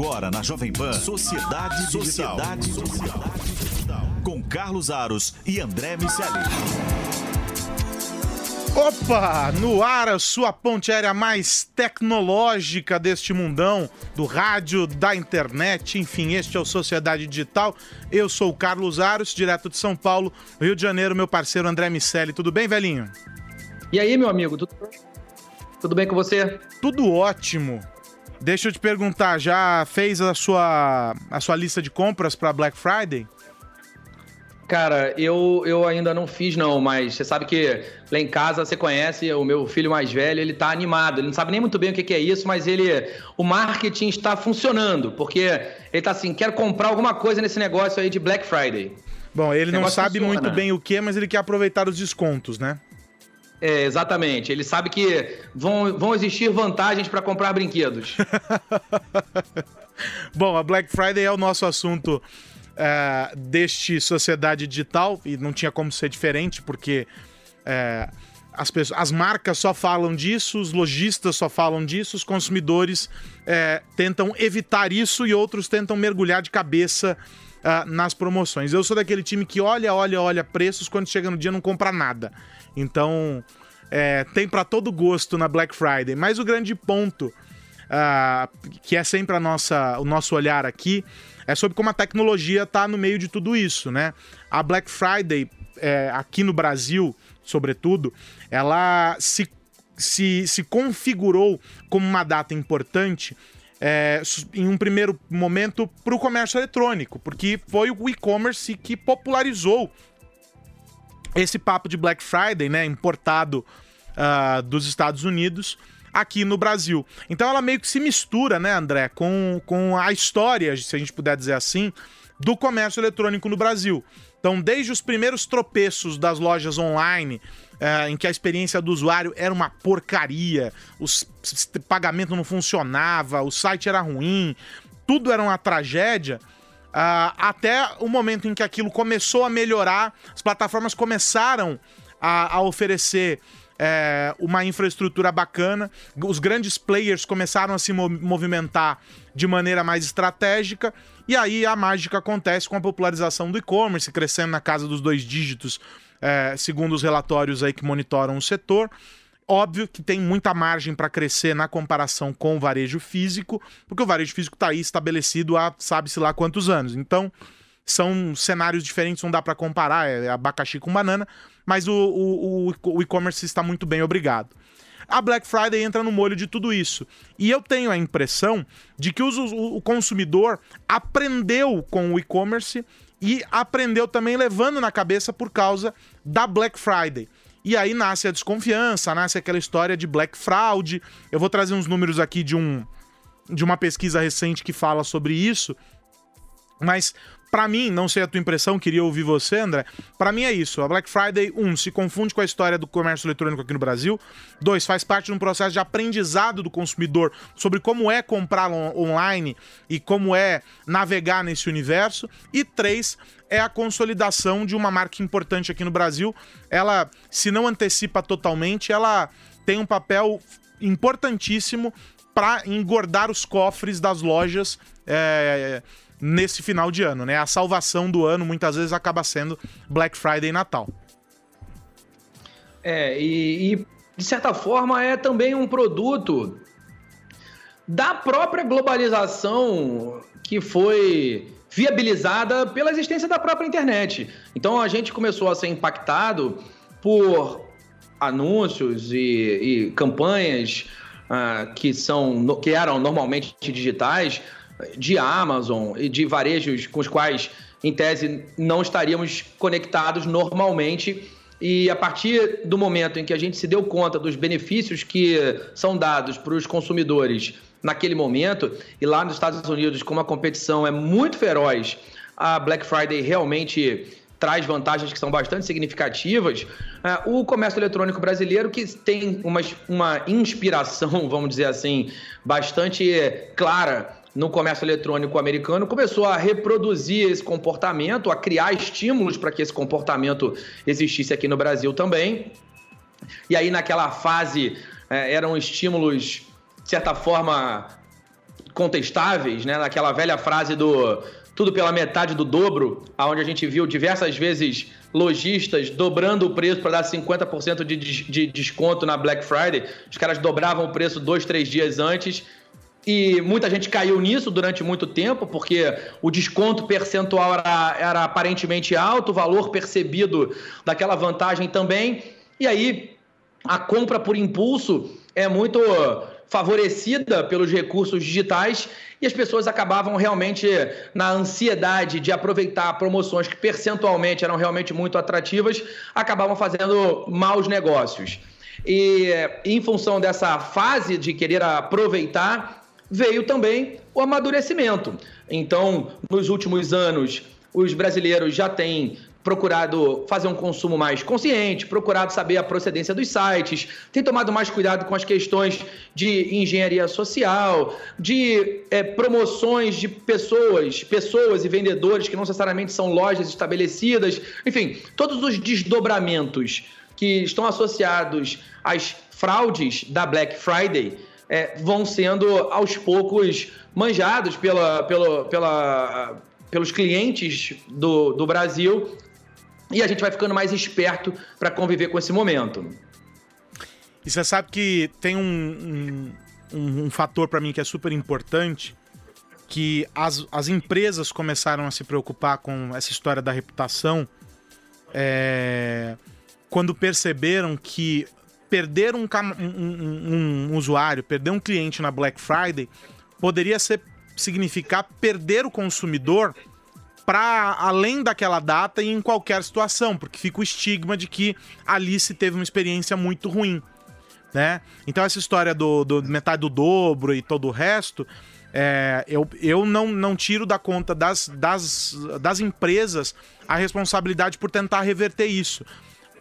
Agora na Jovem Pan, Sociedade, Sociedade Digital. Sociedade Digital. Com Carlos Aros e André Miceli. Opa! No ar, a sua ponte aérea mais tecnológica deste mundão, do rádio, da internet, enfim, este é o Sociedade Digital. Eu sou o Carlos Aros, direto de São Paulo, Rio de Janeiro, meu parceiro André Miceli. Tudo bem, velhinho? E aí, meu amigo, tudo, tudo bem com você? Tudo ótimo. Deixa eu te perguntar, já fez a sua, a sua lista de compras para Black Friday? Cara, eu, eu ainda não fiz não, mas você sabe que lá em casa você conhece o meu filho mais velho, ele tá animado, ele não sabe nem muito bem o que, é isso, mas ele o marketing está funcionando, porque ele tá assim, quero comprar alguma coisa nesse negócio aí de Black Friday. Bom, ele não sabe funciona. muito bem o que, mas ele quer aproveitar os descontos, né? É, exatamente. Ele sabe que vão, vão existir vantagens para comprar brinquedos. Bom, a Black Friday é o nosso assunto é, deste Sociedade Digital e não tinha como ser diferente, porque é, as, pessoas, as marcas só falam disso, os lojistas só falam disso, os consumidores é, tentam evitar isso e outros tentam mergulhar de cabeça uh, nas promoções. Eu sou daquele time que olha, olha, olha preços, quando chega no dia não compra nada. Então, é, tem para todo gosto na Black Friday. Mas o grande ponto, uh, que é sempre a nossa, o nosso olhar aqui, é sobre como a tecnologia está no meio de tudo isso, né? A Black Friday, é, aqui no Brasil, sobretudo, ela se, se, se configurou como uma data importante é, em um primeiro momento para o comércio eletrônico, porque foi o e-commerce que popularizou esse papo de Black Friday, né, importado uh, dos Estados Unidos aqui no Brasil. Então ela meio que se mistura, né, André, com, com a história, se a gente puder dizer assim, do comércio eletrônico no Brasil. Então, desde os primeiros tropeços das lojas online, é, em que a experiência do usuário era uma porcaria, o pagamento não funcionava, o site era ruim, tudo era uma tragédia. Uh, até o momento em que aquilo começou a melhorar, as plataformas começaram a, a oferecer é, uma infraestrutura bacana, os grandes players começaram a se movimentar de maneira mais estratégica, e aí a mágica acontece com a popularização do e-commerce, crescendo na casa dos dois dígitos, é, segundo os relatórios aí que monitoram o setor. Óbvio que tem muita margem para crescer na comparação com o varejo físico, porque o varejo físico está aí estabelecido há sabe-se lá quantos anos. Então, são cenários diferentes, não dá para comparar, é abacaxi com banana, mas o, o, o e-commerce está muito bem, obrigado. A Black Friday entra no molho de tudo isso. E eu tenho a impressão de que o, o consumidor aprendeu com o e-commerce e aprendeu também levando na cabeça por causa da Black Friday. E aí nasce a desconfiança, nasce aquela história de black fraud. Eu vou trazer uns números aqui de um de uma pesquisa recente que fala sobre isso. Mas para mim, não sei a tua impressão, queria ouvir você, André. Para mim é isso. A Black Friday, um, se confunde com a história do comércio eletrônico aqui no Brasil. Dois, faz parte de um processo de aprendizado do consumidor sobre como é comprar on online e como é navegar nesse universo. E três, é a consolidação de uma marca importante aqui no Brasil. Ela, se não antecipa totalmente, ela tem um papel importantíssimo para engordar os cofres das lojas. É, nesse final de ano, né? A salvação do ano muitas vezes acaba sendo Black Friday e Natal. É, e, e de certa forma é também um produto da própria globalização que foi viabilizada pela existência da própria internet. Então a gente começou a ser impactado por anúncios e, e campanhas uh, que são que eram normalmente digitais de Amazon e de varejos com os quais, em tese, não estaríamos conectados normalmente. E a partir do momento em que a gente se deu conta dos benefícios que são dados para os consumidores naquele momento, e lá nos Estados Unidos, como a competição é muito feroz, a Black Friday realmente traz vantagens que são bastante significativas. Uh, o comércio eletrônico brasileiro, que tem uma, uma inspiração, vamos dizer assim, bastante clara no comércio eletrônico americano começou a reproduzir esse comportamento, a criar estímulos para que esse comportamento existisse aqui no Brasil também. E aí, naquela fase, é, eram estímulos, de certa forma, contestáveis, né? Naquela velha frase do tudo pela metade do dobro, aonde a gente viu diversas vezes lojistas dobrando o preço para dar 50% de, de desconto na Black Friday. Os caras dobravam o preço dois, três dias antes. E muita gente caiu nisso durante muito tempo, porque o desconto percentual era, era aparentemente alto, o valor percebido daquela vantagem também. E aí a compra por impulso é muito favorecida pelos recursos digitais e as pessoas acabavam realmente na ansiedade de aproveitar promoções que percentualmente eram realmente muito atrativas, acabavam fazendo maus negócios. E em função dessa fase de querer aproveitar, veio também o amadurecimento. Então, nos últimos anos, os brasileiros já têm procurado fazer um consumo mais consciente, procurado saber a procedência dos sites, tem tomado mais cuidado com as questões de engenharia social, de é, promoções de pessoas, pessoas e vendedores que não necessariamente são lojas estabelecidas, enfim, todos os desdobramentos que estão associados às fraudes da Black Friday é, vão sendo aos poucos manjados pela, pela, pela pelos clientes do, do Brasil e a gente vai ficando mais esperto para conviver com esse momento. E você sabe que tem um, um, um fator para mim que é super importante, que as, as empresas começaram a se preocupar com essa história da reputação é, quando perceberam que perder um, um, um, usuário, perder um cliente na Black Friday poderia ser, significar perder o consumidor para além daquela data e em qualquer situação, porque fica o estigma de que Alice teve uma experiência muito ruim, né? Então essa história do, do metade do dobro e todo o resto, é, eu, eu não, não tiro da conta das, das, das empresas a responsabilidade por tentar reverter isso.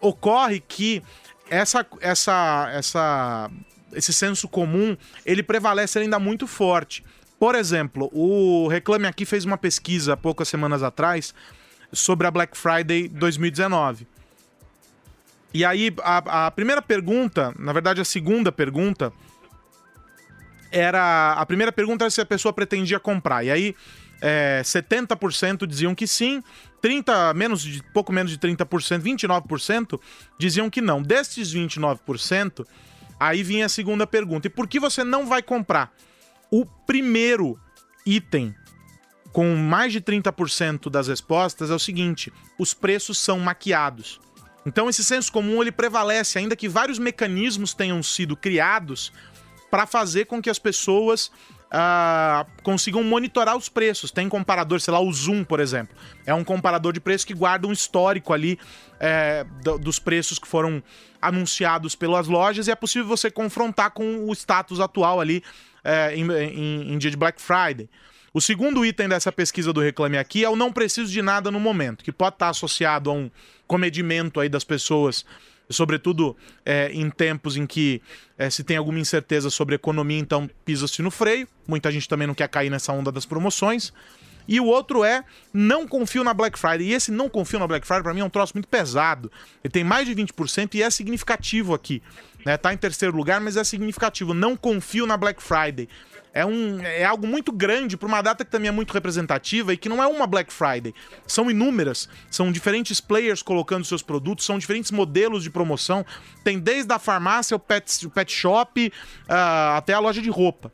Ocorre que essa, essa, essa, esse senso comum ele prevalece ainda muito forte. Por exemplo, o Reclame Aqui fez uma pesquisa poucas semanas atrás sobre a Black Friday 2019. E aí, a, a primeira pergunta, na verdade, a segunda pergunta, era. A primeira pergunta era se a pessoa pretendia comprar. E aí, é, 70% diziam que sim, 30, menos de, pouco menos de 30%, 29% diziam que não. Destes 29%, aí vinha a segunda pergunta: e por que você não vai comprar? O primeiro item com mais de 30% das respostas é o seguinte: os preços são maquiados. Então esse senso comum ele prevalece, ainda que vários mecanismos tenham sido criados para fazer com que as pessoas consigam monitorar os preços. Tem comparador, sei lá, o Zoom, por exemplo. É um comparador de preço que guarda um histórico ali é, dos preços que foram anunciados pelas lojas e é possível você confrontar com o status atual ali é, em, em, em dia de Black Friday. O segundo item dessa pesquisa do Reclame Aqui é o não preciso de nada no momento, que pode estar associado a um comedimento aí das pessoas, sobretudo é, em tempos em que é, se tem alguma incerteza sobre a economia, então pisa-se no freio. Muita gente também não quer cair nessa onda das promoções. E o outro é não confio na Black Friday. E esse não confio na Black Friday, para mim, é um troço muito pesado. Ele tem mais de 20% e é significativo aqui. Né? Tá em terceiro lugar, mas é significativo. Não confio na Black Friday. É, um, é algo muito grande para uma data que também é muito representativa e que não é uma Black Friday. São inúmeras. São diferentes players colocando seus produtos, são diferentes modelos de promoção. Tem desde a farmácia, o pet, o pet shop, uh, até a loja de roupa.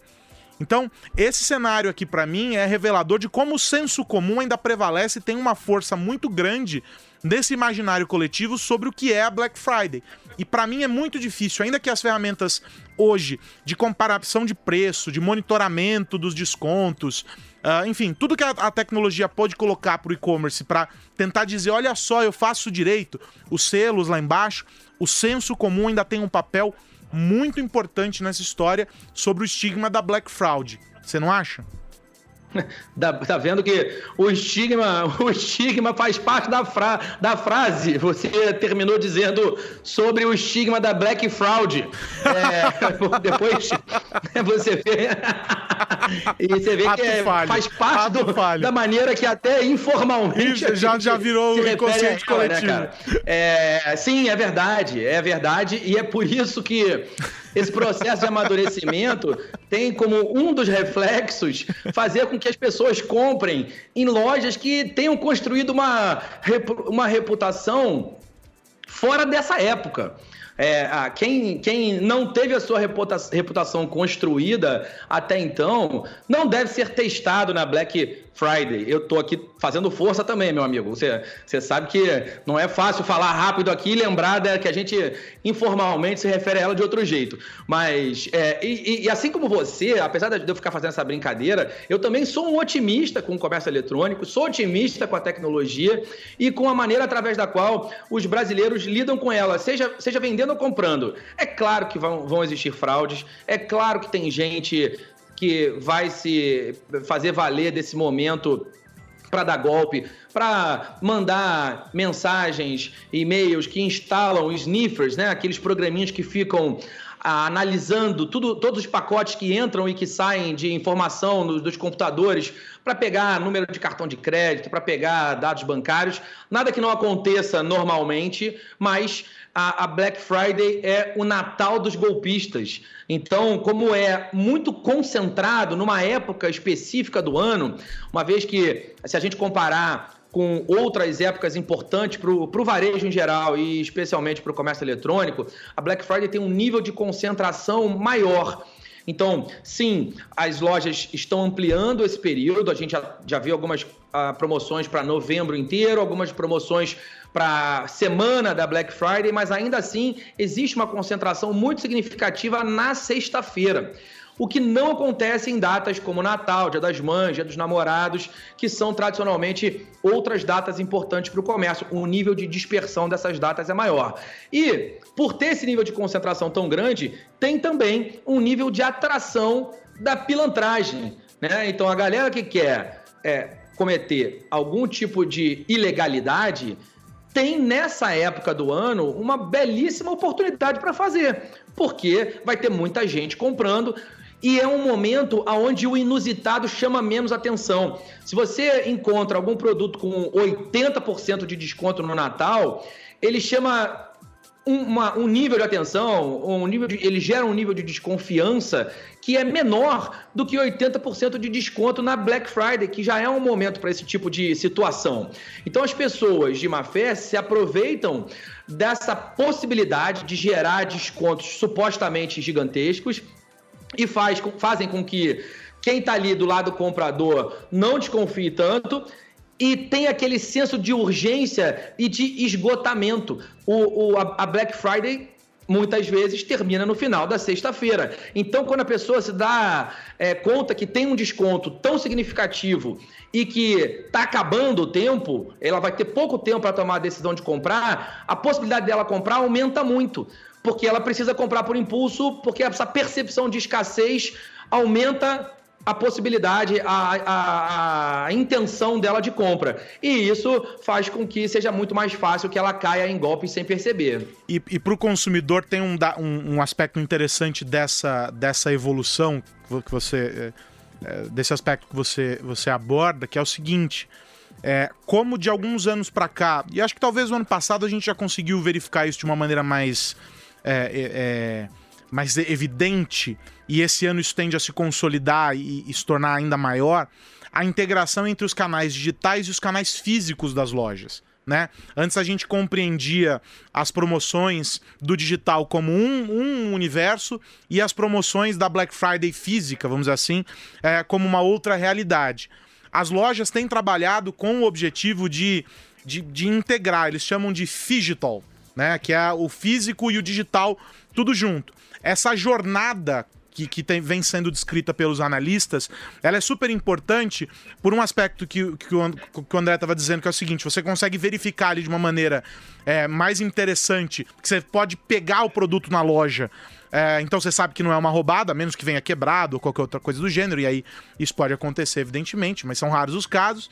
Então, esse cenário aqui para mim é revelador de como o senso comum ainda prevalece e tem uma força muito grande nesse imaginário coletivo sobre o que é a Black Friday. E para mim é muito difícil, ainda que as ferramentas hoje de comparação de preço, de monitoramento dos descontos, uh, enfim, tudo que a, a tecnologia pode colocar para o e-commerce para tentar dizer, olha só, eu faço direito, os selos lá embaixo, o senso comum ainda tem um papel muito importante nessa história sobre o estigma da Black Fraud. Você não acha? Tá vendo que o estigma, o estigma faz parte da, fra, da frase. Você terminou dizendo sobre o estigma da Black Fraud. É, depois você vê. e você vê Ato que é, faz parte do, da maneira que até informalmente. Isso, já, já virou o inconsciente né, coletivo. Né, é, sim, é verdade. É verdade. E é por isso que esse processo de amadurecimento tem como um dos reflexos fazer com que as pessoas comprem em lojas que tenham construído uma, uma reputação fora dessa época. É, quem, quem não teve a sua reputação construída até então não deve ser testado na Black Friday. Eu tô aqui fazendo força também, meu amigo. Você, você sabe que não é fácil falar rápido aqui e lembrar da, que a gente informalmente se refere a ela de outro jeito. Mas, é, e, e, assim como você, apesar de eu ficar fazendo essa brincadeira, eu também sou um otimista com o comércio eletrônico, sou otimista com a tecnologia e com a maneira através da qual os brasileiros lidam com ela, seja, seja vendendo ou comprando. É claro que vão, vão existir fraudes, é claro que tem gente que vai se fazer valer desse momento para dar golpe, para mandar mensagens, e-mails que instalam sniffers, né? aqueles programinhos que ficam analisando tudo, todos os pacotes que entram e que saem de informação nos, dos computadores para pegar número de cartão de crédito, para pegar dados bancários. Nada que não aconteça normalmente, mas a, a Black Friday é o Natal dos golpistas. Então, como é muito concentrado numa época específica do ano, uma vez que, se a gente comparar com outras épocas importantes para o varejo em geral e especialmente para o comércio eletrônico, a Black Friday tem um nível de concentração maior. Então, sim, as lojas estão ampliando esse período. A gente já, já viu algumas uh, promoções para novembro inteiro, algumas promoções para semana da Black Friday, mas ainda assim existe uma concentração muito significativa na sexta-feira. O que não acontece em datas como Natal, Dia das Mães, Dia dos Namorados, que são tradicionalmente outras datas importantes para o comércio. O nível de dispersão dessas datas é maior. E, por ter esse nível de concentração tão grande, tem também um nível de atração da pilantragem. Né? Então, a galera que quer é, cometer algum tipo de ilegalidade tem nessa época do ano uma belíssima oportunidade para fazer, porque vai ter muita gente comprando e é um momento onde o inusitado chama menos atenção. Se você encontra algum produto com 80% de desconto no Natal, ele chama uma, um nível de atenção, um nível de, ele gera um nível de desconfiança que é menor do que 80% de desconto na Black Friday, que já é um momento para esse tipo de situação. Então as pessoas de má fé se aproveitam dessa possibilidade de gerar descontos supostamente gigantescos e faz, fazem com que quem está ali do lado comprador não desconfie tanto e tem aquele senso de urgência e de esgotamento. O, o a, Black Friday muitas vezes termina no final da sexta-feira. Então, quando a pessoa se dá é, conta que tem um desconto tão significativo e que está acabando o tempo, ela vai ter pouco tempo para tomar a decisão de comprar, a possibilidade dela comprar aumenta muito, porque ela precisa comprar por impulso, porque essa percepção de escassez aumenta a possibilidade, a, a, a, intenção dela de compra. E isso faz com que seja muito mais fácil que ela caia em golpes sem perceber. E, e para o consumidor tem um, um, um, aspecto interessante dessa, dessa evolução que você. É, é, desse aspecto que você, você aborda, que é o seguinte. É, como de alguns anos para cá, e acho que talvez no ano passado a gente já conseguiu verificar isso de uma maneira mais. É, é, é mais evidente, e esse ano isso tende a se consolidar e, e se tornar ainda maior, a integração entre os canais digitais e os canais físicos das lojas. Né? Antes a gente compreendia as promoções do digital como um, um, universo e as promoções da Black Friday física, vamos dizer assim, é, como uma outra realidade. As lojas têm trabalhado com o objetivo de, de, de integrar, eles chamam de digital, né? que é o físico e o digital tudo junto essa jornada que, que tem, vem sendo descrita pelos analistas, ela é super importante por um aspecto que, que, o, que o André estava dizendo, que é o seguinte: você consegue verificar ali de uma maneira é, mais interessante, que você pode pegar o produto na loja. É, então você sabe que não é uma roubada, a menos que venha quebrado ou qualquer outra coisa do gênero, e aí isso pode acontecer, evidentemente, mas são raros os casos.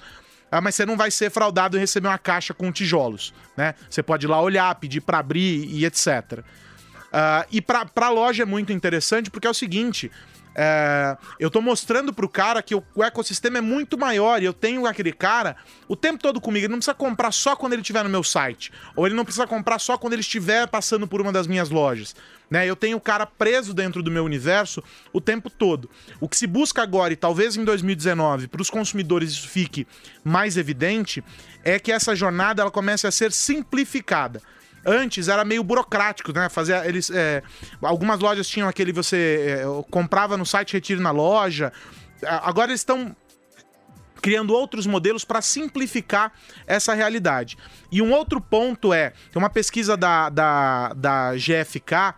Ah, mas você não vai ser fraudado e receber uma caixa com tijolos, né? Você pode ir lá olhar, pedir para abrir e etc. Uh, e para a loja é muito interessante porque é o seguinte: é, eu tô mostrando pro cara que o, o, ecossistema é muito maior e eu tenho aquele cara o tempo todo comigo. Ele não precisa comprar só quando ele estiver no meu site. Ou ele não precisa comprar só quando ele estiver passando por uma das minhas lojas. Né? Eu tenho o cara preso dentro do meu universo o tempo todo. O que se busca agora, e talvez em 2019, para os consumidores isso fique mais evidente, é que essa jornada ela comece a ser simplificada. Antes era meio burocrático, né? Fazer eles. É, algumas lojas tinham aquele você é, comprava no site, retire na loja. Agora eles estão criando outros modelos para simplificar essa realidade. E um outro ponto é: tem uma pesquisa da, da, da GFK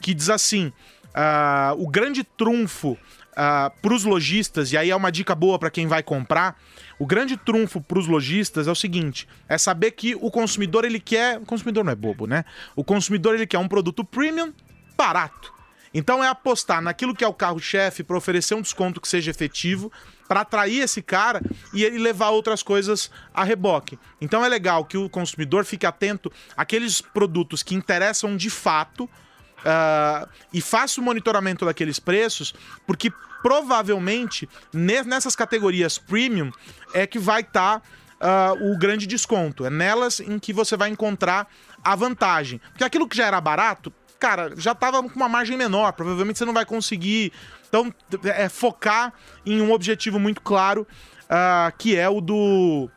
que diz assim: uh, o grande trunfo uh, ah, para os lojistas, e aí é uma dica boa para quem vai comprar, o grande trunfo para os lojistas é o seguinte: é saber que o consumidor ele quer, o consumidor não é bobo, né? O consumidor ele quer um produto premium barato. Então é apostar naquilo que é o carro-chefe para oferecer um desconto que seja efetivo, para atrair esse cara e ele levar outras coisas a reboque. Então é legal que o consumidor fique atento àqueles produtos que interessam de fato uh, e faça o monitoramento daqueles preços, porque provavelmente nessas categorias premium é que vai estar tá, uh, o grande desconto. É nelas em que você vai encontrar a vantagem. Porque aquilo que já era barato, cara, já estava com uma margem menor. Provavelmente você não vai conseguir. Então, é focar em um objetivo muito claro, uh, que é o do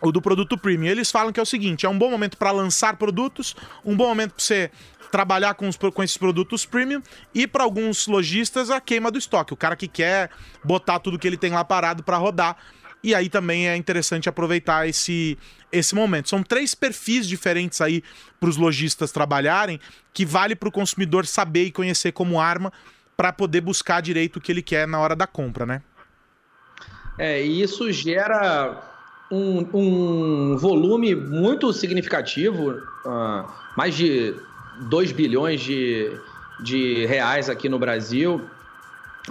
o do produto premium. Eles falam que é o seguinte: é um bom momento para lançar produtos, um bom momento para você trabalhar com, os, com esses produtos premium e para alguns lojistas a queima do estoque, o cara que quer botar tudo que ele tem lá parado para rodar. E aí também é interessante aproveitar esse, esse momento. São três perfis diferentes aí para os lojistas trabalharem que vale para o consumidor saber e conhecer como arma para poder buscar direito o que ele quer na hora da compra, né? É, e isso gera um, um volume muito significativo, uh, mais de 2 bilhões de, de reais aqui no Brasil,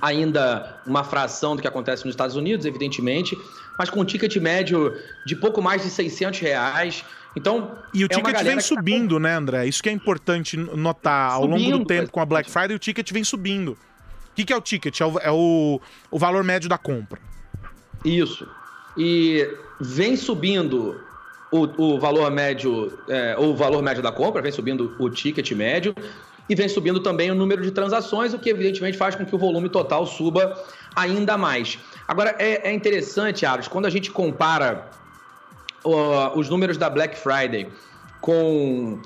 ainda uma fração do que acontece nos Estados Unidos, evidentemente, mas com um ticket médio de pouco mais de 600 reais. Então, e o é ticket vem tá subindo, tá... né, André? Isso que é importante notar. Ao subindo, longo do tempo com a Black Friday, o ticket vem subindo. O que, que é o ticket? É o, é o, o valor médio da compra. Isso. E vem subindo o, o valor médio, é, o valor médio da compra, vem subindo o ticket médio e vem subindo também o número de transações, o que evidentemente faz com que o volume total suba ainda mais. Agora, é, é interessante, Aros, quando a gente compara uh, os números da Black Friday com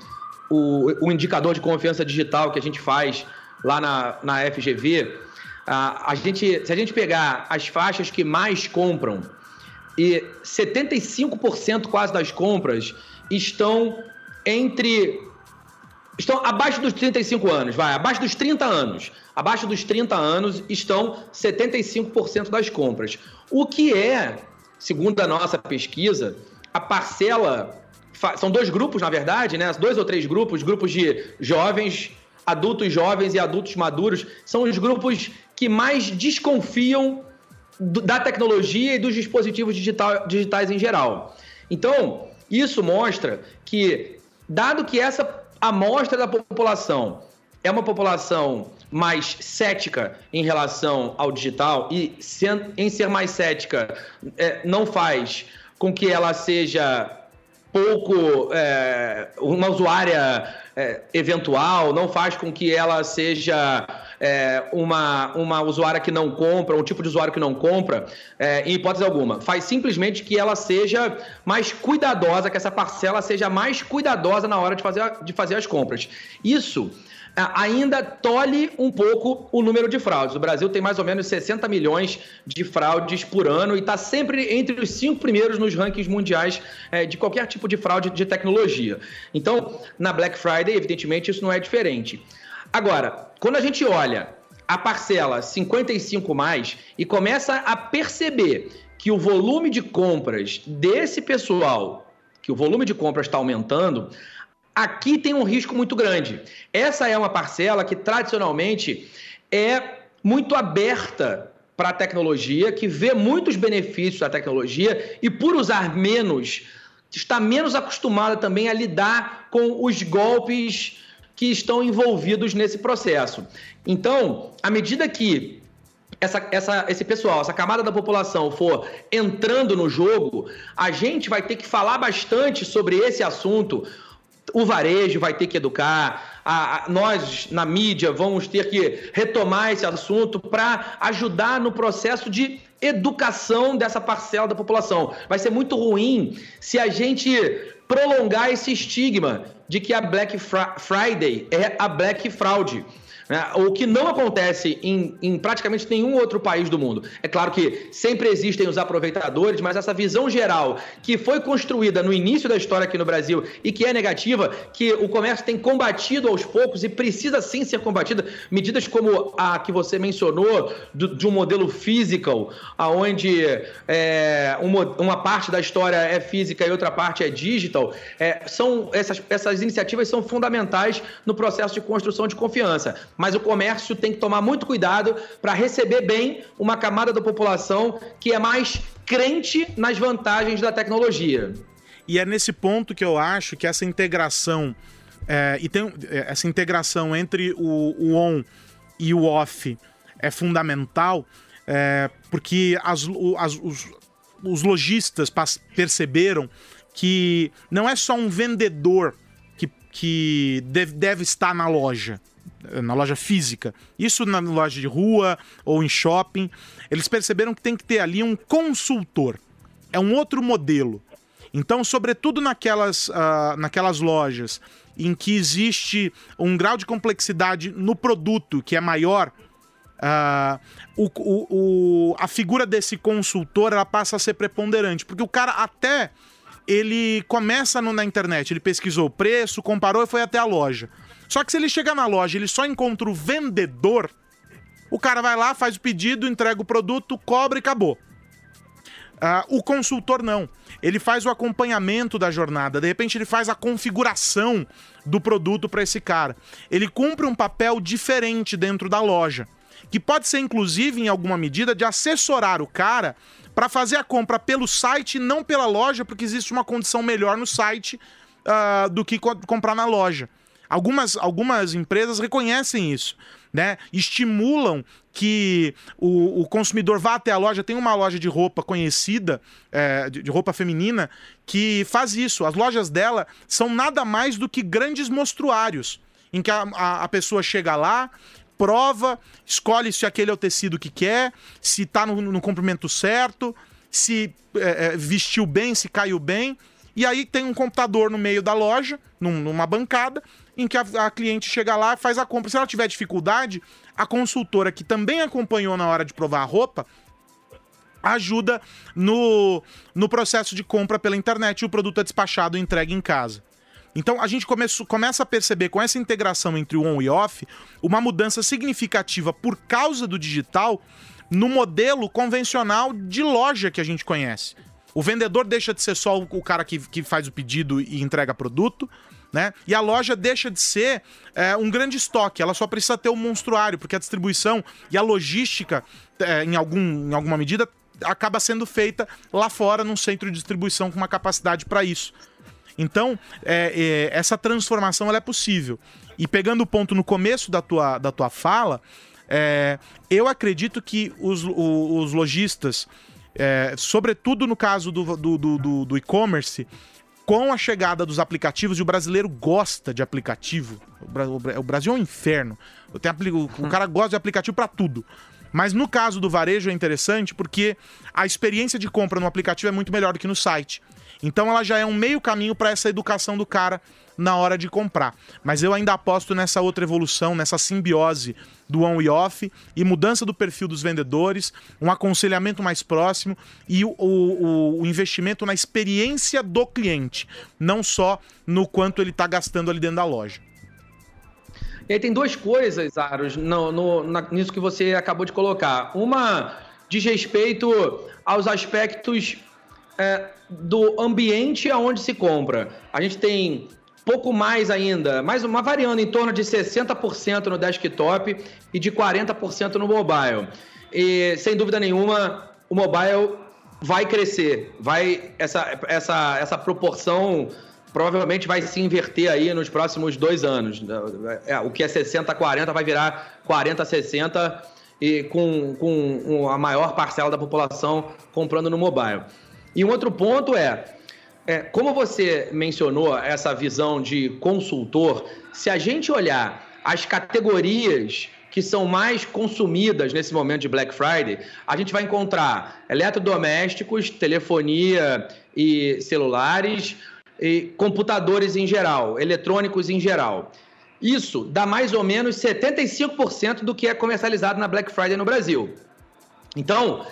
o, o, indicador de confiança digital que a gente faz lá na, na FGV, uh, a gente, se a gente pegar as faixas que mais compram, e 75% quase das compras estão entre. estão abaixo dos 35 anos, vai, abaixo dos 30 anos. Abaixo dos 30 anos estão 75% das compras. O que é, segundo a nossa pesquisa, a parcela. São dois grupos, na verdade, né? Dois ou três grupos, grupos de jovens, adultos jovens e adultos maduros, são os grupos que mais desconfiam da tecnologia e dos dispositivos digital, digitais em geral. Então, isso mostra que, dado que essa amostra da população é uma população mais cética em relação ao digital e em ser mais cética é, não faz com que ela seja pouco é, uma usuária é, eventual, não faz com que ela seja é, uma, uma usuária que não compra, um tipo de usuário que não compra, é, em hipótese alguma. Faz simplesmente que ela seja mais cuidadosa, que essa parcela seja mais cuidadosa na hora de fazer, de fazer as compras. Isso ainda tolhe um pouco o número de fraudes. O Brasil tem mais ou menos 60 milhões de fraudes por ano e está sempre entre os cinco primeiros nos rankings mundiais é, de qualquer tipo de fraude de tecnologia. Então, na Black Friday, evidentemente, isso não é diferente. Agora, quando a gente olha a parcela 55 mais e começa a perceber que o volume de compras desse pessoal, que o volume de compras está aumentando, aqui tem um risco muito grande. Essa é uma parcela que tradicionalmente é muito aberta para a tecnologia, que vê muitos benefícios da tecnologia e por usar menos está menos acostumada também a lidar com os golpes que estão envolvidos nesse processo. Então, à medida que essa, essa, esse pessoal, essa camada da população for entrando no jogo, a gente vai ter que falar bastante sobre esse assunto. O varejo vai ter que educar, a, a, nós, na mídia, vamos ter que retomar esse assunto para ajudar no processo de educação dessa parcela da população. Vai ser muito ruim se a gente prolongar esse estigma de que a Black Friday é a Black Fraud. Né? O que não acontece em, em, praticamente nenhum outro país do mundo. É claro que sempre existem os aproveitadores, mas essa visão geral que foi construída no início da história aqui no Brasil e que é negativa, que o comércio tem combatido aos poucos e precisa sim ser combatida, medidas como a que você mencionou, do, de um modelo physical, onde é, uma, uma, parte da história é física e outra parte é digital, é, são essas, essas iniciativas são fundamentais no processo de construção de confiança mas o comércio tem que tomar muito cuidado para receber bem uma camada da população que é mais crente nas vantagens da tecnologia. E é nesse ponto que eu acho que essa integração é, e tem é, essa integração entre o, o on e o off é fundamental, é, porque as, as, os, os lojistas perceberam que não é só um vendedor que, que deve, deve estar na loja na loja física. Isso na loja de rua ou em shopping. Eles perceberam que tem que ter ali um consultor. É um outro modelo. Então, sobretudo naquelas, uh, naquelas lojas em que existe um grau de complexidade no produto que é maior, uh, o, o, o, a figura desse consultor ela passa a ser preponderante. Porque o cara até ele começa no, na internet, ele pesquisou o preço, comparou e foi até a loja. Só que se ele chegar na loja ele só encontra o vendedor, o cara vai lá, faz o pedido, entrega o produto, cobra e acabou. Uh, o consultor não. Ele faz o acompanhamento da jornada. De repente, ele faz a configuração do produto para esse cara. Ele cumpre um papel diferente dentro da loja, que pode ser inclusive em alguma medida de assessorar o cara para fazer a compra pelo site e não pela loja, porque existe uma condição melhor no site uh, do que co comprar na loja. Algumas, algumas empresas reconhecem isso, né? Estimulam que o, o, consumidor vá até a loja. Tem uma loja de roupa conhecida, é, de, de, roupa feminina, que faz isso. As lojas dela são nada mais do que grandes mostruários, em que a, a, a pessoa chega lá, prova, escolhe se aquele é o tecido que quer, se tá no, no comprimento certo, se é, é, vestiu bem, se caiu bem. E aí tem um computador no meio da loja, num, numa bancada, em que a, a cliente chega lá faz a compra. Se ela tiver dificuldade, a consultora que também acompanhou na hora de provar a roupa ajuda no, no processo de compra pela internet e o produto é despachado e entregue em casa. Então a gente come, começa a perceber com essa integração entre o on e off uma mudança significativa por causa do digital no modelo convencional de loja que a gente conhece. O vendedor deixa de ser só o cara que, que faz o pedido e entrega produto né? E a loja deixa de ser é, um grande estoque, ela só precisa ter um monstruário, porque a distribuição e a logística, é, em, algum, em alguma medida, acaba sendo feita lá fora, num centro de distribuição com uma capacidade para isso. Então, é, é, essa transformação ela é possível. E pegando o ponto no começo da tua, da tua fala, é, eu acredito que os, os, lojistas, é, sobretudo no caso do, do, do, do e-commerce, com a chegada dos aplicativos, e o brasileiro gosta de aplicativo. O Brasil é um inferno. O cara gosta de aplicativo para tudo. Mas no caso do varejo é interessante porque a experiência de compra no aplicativo é muito melhor do que no site. Então ela já é um meio caminho para essa educação do cara na hora de comprar. Mas eu ainda aposto nessa outra evolução, nessa simbiose do on e off e mudança do perfil dos vendedores, um aconselhamento mais próximo e o, o, o investimento na experiência do cliente, não só no quanto ele está gastando ali dentro da loja. E aí tem duas coisas, Aros, no, no, na, nisso que você acabou de colocar. Uma diz respeito aos aspectos é, do ambiente aonde se compra. A gente tem pouco mais ainda, mais uma variando em torno de 60% no desktop e de 40% no mobile. E sem dúvida nenhuma, o mobile vai crescer, vai essa essa essa proporção provavelmente vai se inverter aí nos próximos dois anos. É, o que é 60-40 vai virar 40-60 e com, com a maior parcela da população comprando no mobile. E um outro ponto é, é, como você mencionou essa visão de consultor, se a gente olhar as categorias que são mais consumidas nesse momento de Black Friday, a gente vai encontrar eletrodomésticos, telefonia e celulares, e computadores em geral, eletrônicos em geral. Isso dá mais ou menos 75% do que é comercializado na Black Friday no Brasil. Então,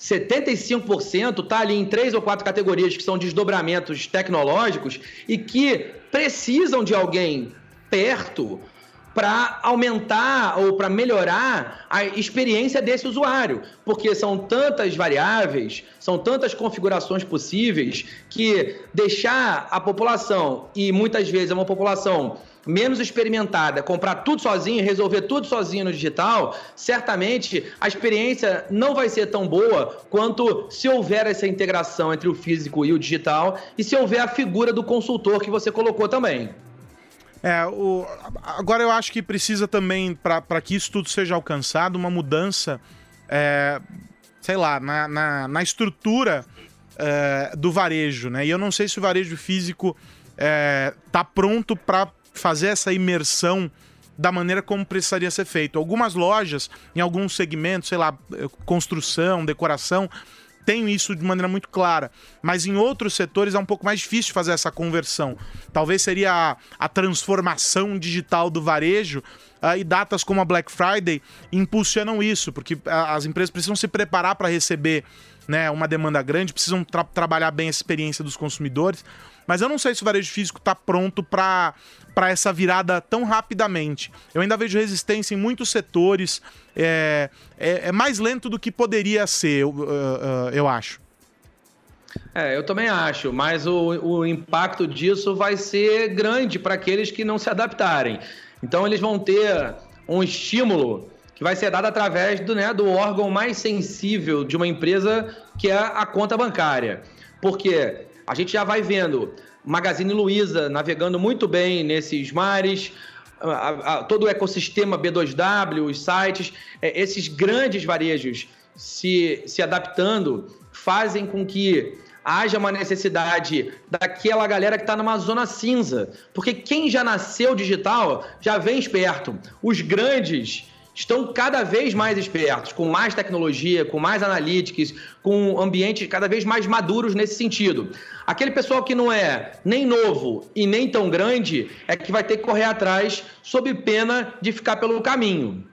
75% está ali em três ou quatro categorias que são desdobramentos tecnológicos e que precisam de alguém perto para aumentar ou para melhorar a experiência desse usuário, porque são tantas variáveis, são tantas configurações possíveis que deixar a população e muitas vezes é uma população menos experimentada, comprar tudo sozinho, resolver tudo sozinho no digital, certamente a experiência não vai ser tão boa quanto se houver essa integração entre o físico e o digital e se houver a figura do consultor que você colocou também. É, o, agora eu acho que precisa também, para que isso tudo seja alcançado, uma mudança, é, sei lá, na, na, na estrutura é, do varejo, né? E eu não sei se o varejo físico é, tá pronto para fazer essa imersão da maneira como precisaria ser feito. Algumas lojas, em alguns segmentos, sei lá, construção, decoração, tem isso de maneira muito clara. Mas em outros setores é um pouco mais difícil fazer essa conversão. Talvez seria a, a transformação digital do varejo. Uh, e datas como a Black Friday impulsionam isso, porque uh, as empresas precisam se preparar para receber né, uma demanda grande, precisam tra trabalhar bem a experiência dos consumidores. Mas eu não sei se o varejo físico está pronto para essa virada tão rapidamente. Eu ainda vejo resistência em muitos setores. É, é, é mais lento do que poderia ser, eu, uh, eu acho. É, eu também acho, mas o, o impacto disso vai ser grande para aqueles que não se adaptarem. Então, eles vão ter um estímulo que vai ser dado através do, né, do órgão mais sensível de uma empresa, que é a conta bancária. Porque a gente já vai vendo Magazine Luiza navegando muito bem nesses mares, a, a, todo o ecossistema B2W, os sites, é, esses grandes varejos se, se adaptando fazem com que haja uma necessidade daquela galera que está numa zona cinza. Porque quem já nasceu digital já vem esperto. Os grandes estão cada vez mais espertos, com mais tecnologia, com mais analytics, com ambientes cada vez mais maduros nesse sentido. Aquele pessoal que não é nem novo e nem tão grande é que vai ter que correr atrás sob pena de ficar pelo caminho.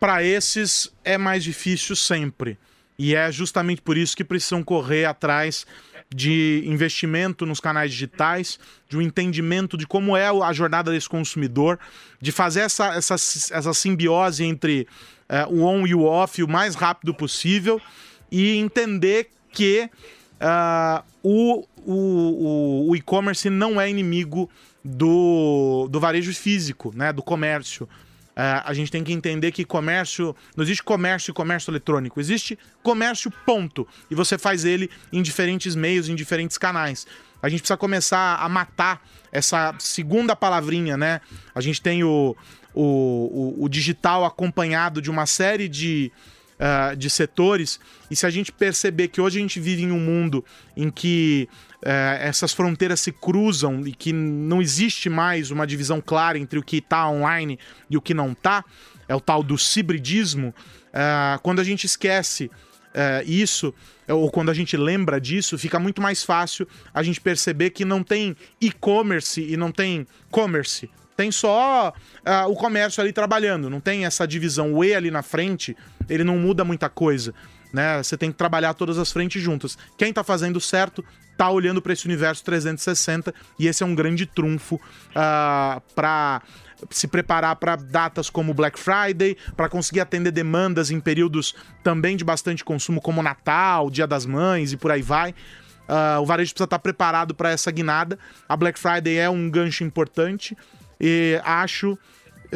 Para esses é mais difícil sempre. E é justamente por isso que precisam correr atrás de investimento nos canais digitais, de um entendimento de como é a jornada desse consumidor, de fazer essa, essa, essa simbiose entre uh, o on e o off o mais rápido possível e entender que uh, o, o, o e-commerce não é inimigo do, do varejo físico, né, do comércio. Uh, a gente tem que entender que comércio. Não existe comércio e comércio eletrônico. Existe comércio, ponto. E você faz ele em diferentes meios, em diferentes canais. A gente precisa começar a matar essa segunda palavrinha, né? A gente tem o, o, o, o digital acompanhado de uma série de, uh, de setores. E se a gente perceber que hoje a gente vive em um mundo em que é, essas fronteiras se cruzam e que não existe mais uma divisão clara entre o que está online e o que não está, é o tal do cibridismo. É, quando a gente esquece é, isso, ou quando a gente lembra disso, fica muito mais fácil a gente perceber que não tem e-commerce e não tem commerce. Tem só uh, o comércio ali trabalhando, não tem essa divisão. O E ali na frente, ele não muda muita coisa. Né? Você tem que trabalhar todas as frentes juntas. Quem está fazendo certo tá olhando para esse universo 360 e esse é um grande trunfo uh, ah, para se preparar para datas como Black Friday, para conseguir atender demandas em períodos também de bastante consumo, como Natal, Dia das Mães e por aí vai. Uh, o varejo precisa estar tá preparado para essa guinada. A Black Friday é um gancho importante e acho,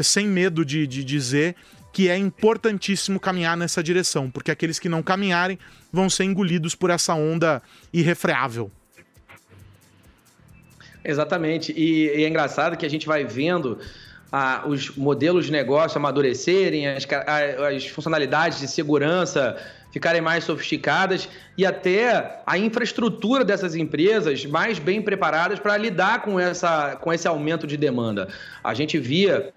sem medo de, de dizer, que é importantíssimo caminhar nessa direção, porque aqueles que não caminharem vão ser engolidos por essa onda irrefreável. Exatamente. E, e, é engraçado que a gente vai vendo ah, os modelos de negócio amadurecerem, as, as funcionalidades de segurança ficarem mais sofisticadas e até a infraestrutura dessas empresas mais bem preparadas para lidar com, essa, com esse aumento de demanda. A gente via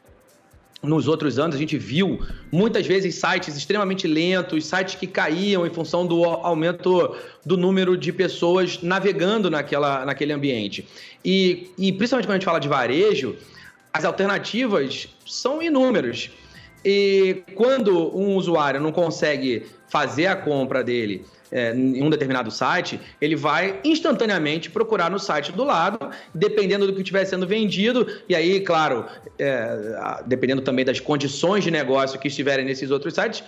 nos outros anos, a gente viu muitas vezes sites extremamente lentos, sites que caíam em função do aumento do número de pessoas navegando naquela, naquele ambiente. E, e principalmente quando a gente fala de varejo, as alternativas são inúmeras. E quando um usuário não consegue fazer a compra dele é, em um determinado site, ele vai instantaneamente procurar no site do lado, dependendo do que estiver sendo vendido, e aí, claro, é, dependendo também das condições de negócio que estiverem nesses outros sites,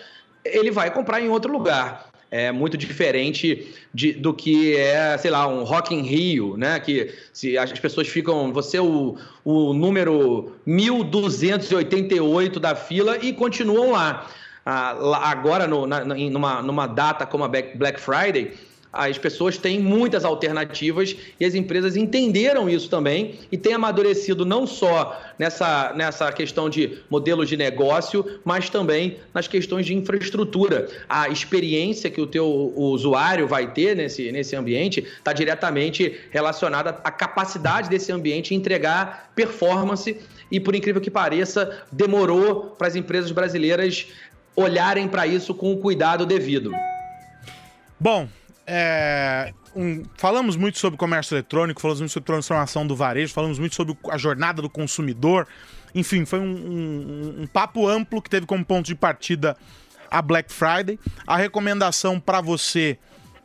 ele vai comprar em outro lugar. É muito diferente de, do que é, sei lá, um Rock in Rio, né? Que se as pessoas ficam, você é o, o número 1288 da fila e continuam lá agora no, na, numa, numa data como a Black Friday, as pessoas têm muitas alternativas e as empresas entenderam isso também e têm amadurecido não só nessa, nessa questão de modelos de negócio, mas também nas questões de infraestrutura. A experiência que o teu usuário vai ter nesse, nesse ambiente está diretamente relacionada à capacidade desse ambiente entregar performance e, por incrível que pareça, demorou para as empresas brasileiras olharem para isso com o cuidado devido. Bom, é, um, falamos muito sobre comércio eletrônico, falamos muito sobre transformação do varejo, falamos muito sobre a jornada do consumidor. Enfim, foi um, um, um papo amplo que teve como ponto de partida a Black Friday. A recomendação para você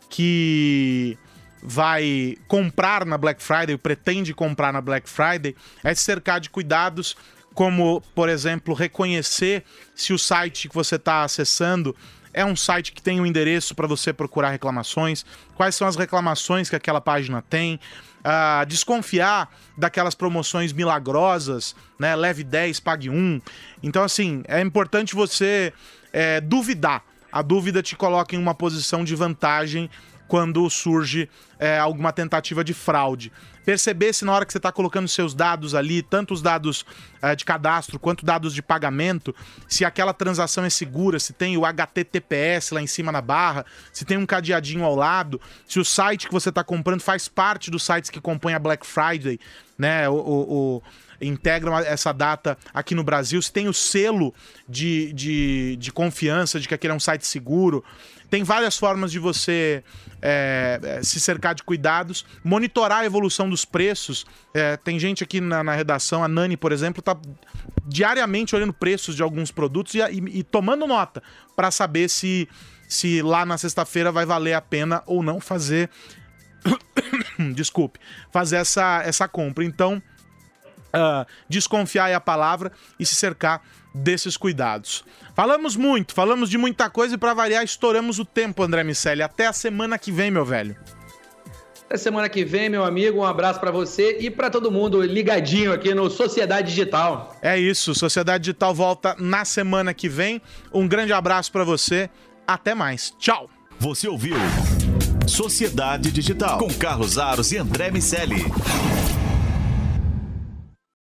que vai comprar na Black Friday, pretende comprar na Black Friday, é se cercar de cuidados como, por exemplo, reconhecer se o site que você está acessando é um site que tem um endereço para você procurar reclamações, quais são as reclamações que aquela página tem, uh, desconfiar daquelas promoções milagrosas, né? Leve 10, pague 1. Então, assim, é importante você é, duvidar. A dúvida te coloca em uma posição de vantagem quando surge é, alguma tentativa de fraude. Perceber se na hora que você está colocando seus dados ali, tanto os dados é, de cadastro quanto dados de pagamento, se aquela transação é segura, se tem o HTTPS lá em cima na barra, se tem um cadeadinho ao lado, se o site que você está comprando faz parte dos sites que compõem a Black Friday, né? O, o, o integram essa data aqui no Brasil, se tem o selo de, de, de confiança de que aquele é um site seguro. Tem várias formas de você é, é, se cercar de cuidados, monitorar a evolução dos preços. É, tem gente aqui na, na, redação, a Nani, por exemplo, está diariamente olhando preços de alguns produtos e, e, e tomando nota para saber se, se lá na sexta-feira vai valer a pena ou não fazer. Desculpe, fazer essa, essa compra. Então, uh, desconfiar é a palavra e se cercar desses cuidados. Falamos muito, falamos de muita coisa e para variar estouramos o tempo, André Miceli. Até a semana que vem, meu velho. Até semana que vem, meu amigo. Um abraço para você e para todo mundo ligadinho aqui no Sociedade Digital. É isso, Sociedade Digital volta na semana que vem. Um grande abraço para você. Até mais. Tchau. Você ouviu Sociedade Digital com Carlos Aros e André Miceli.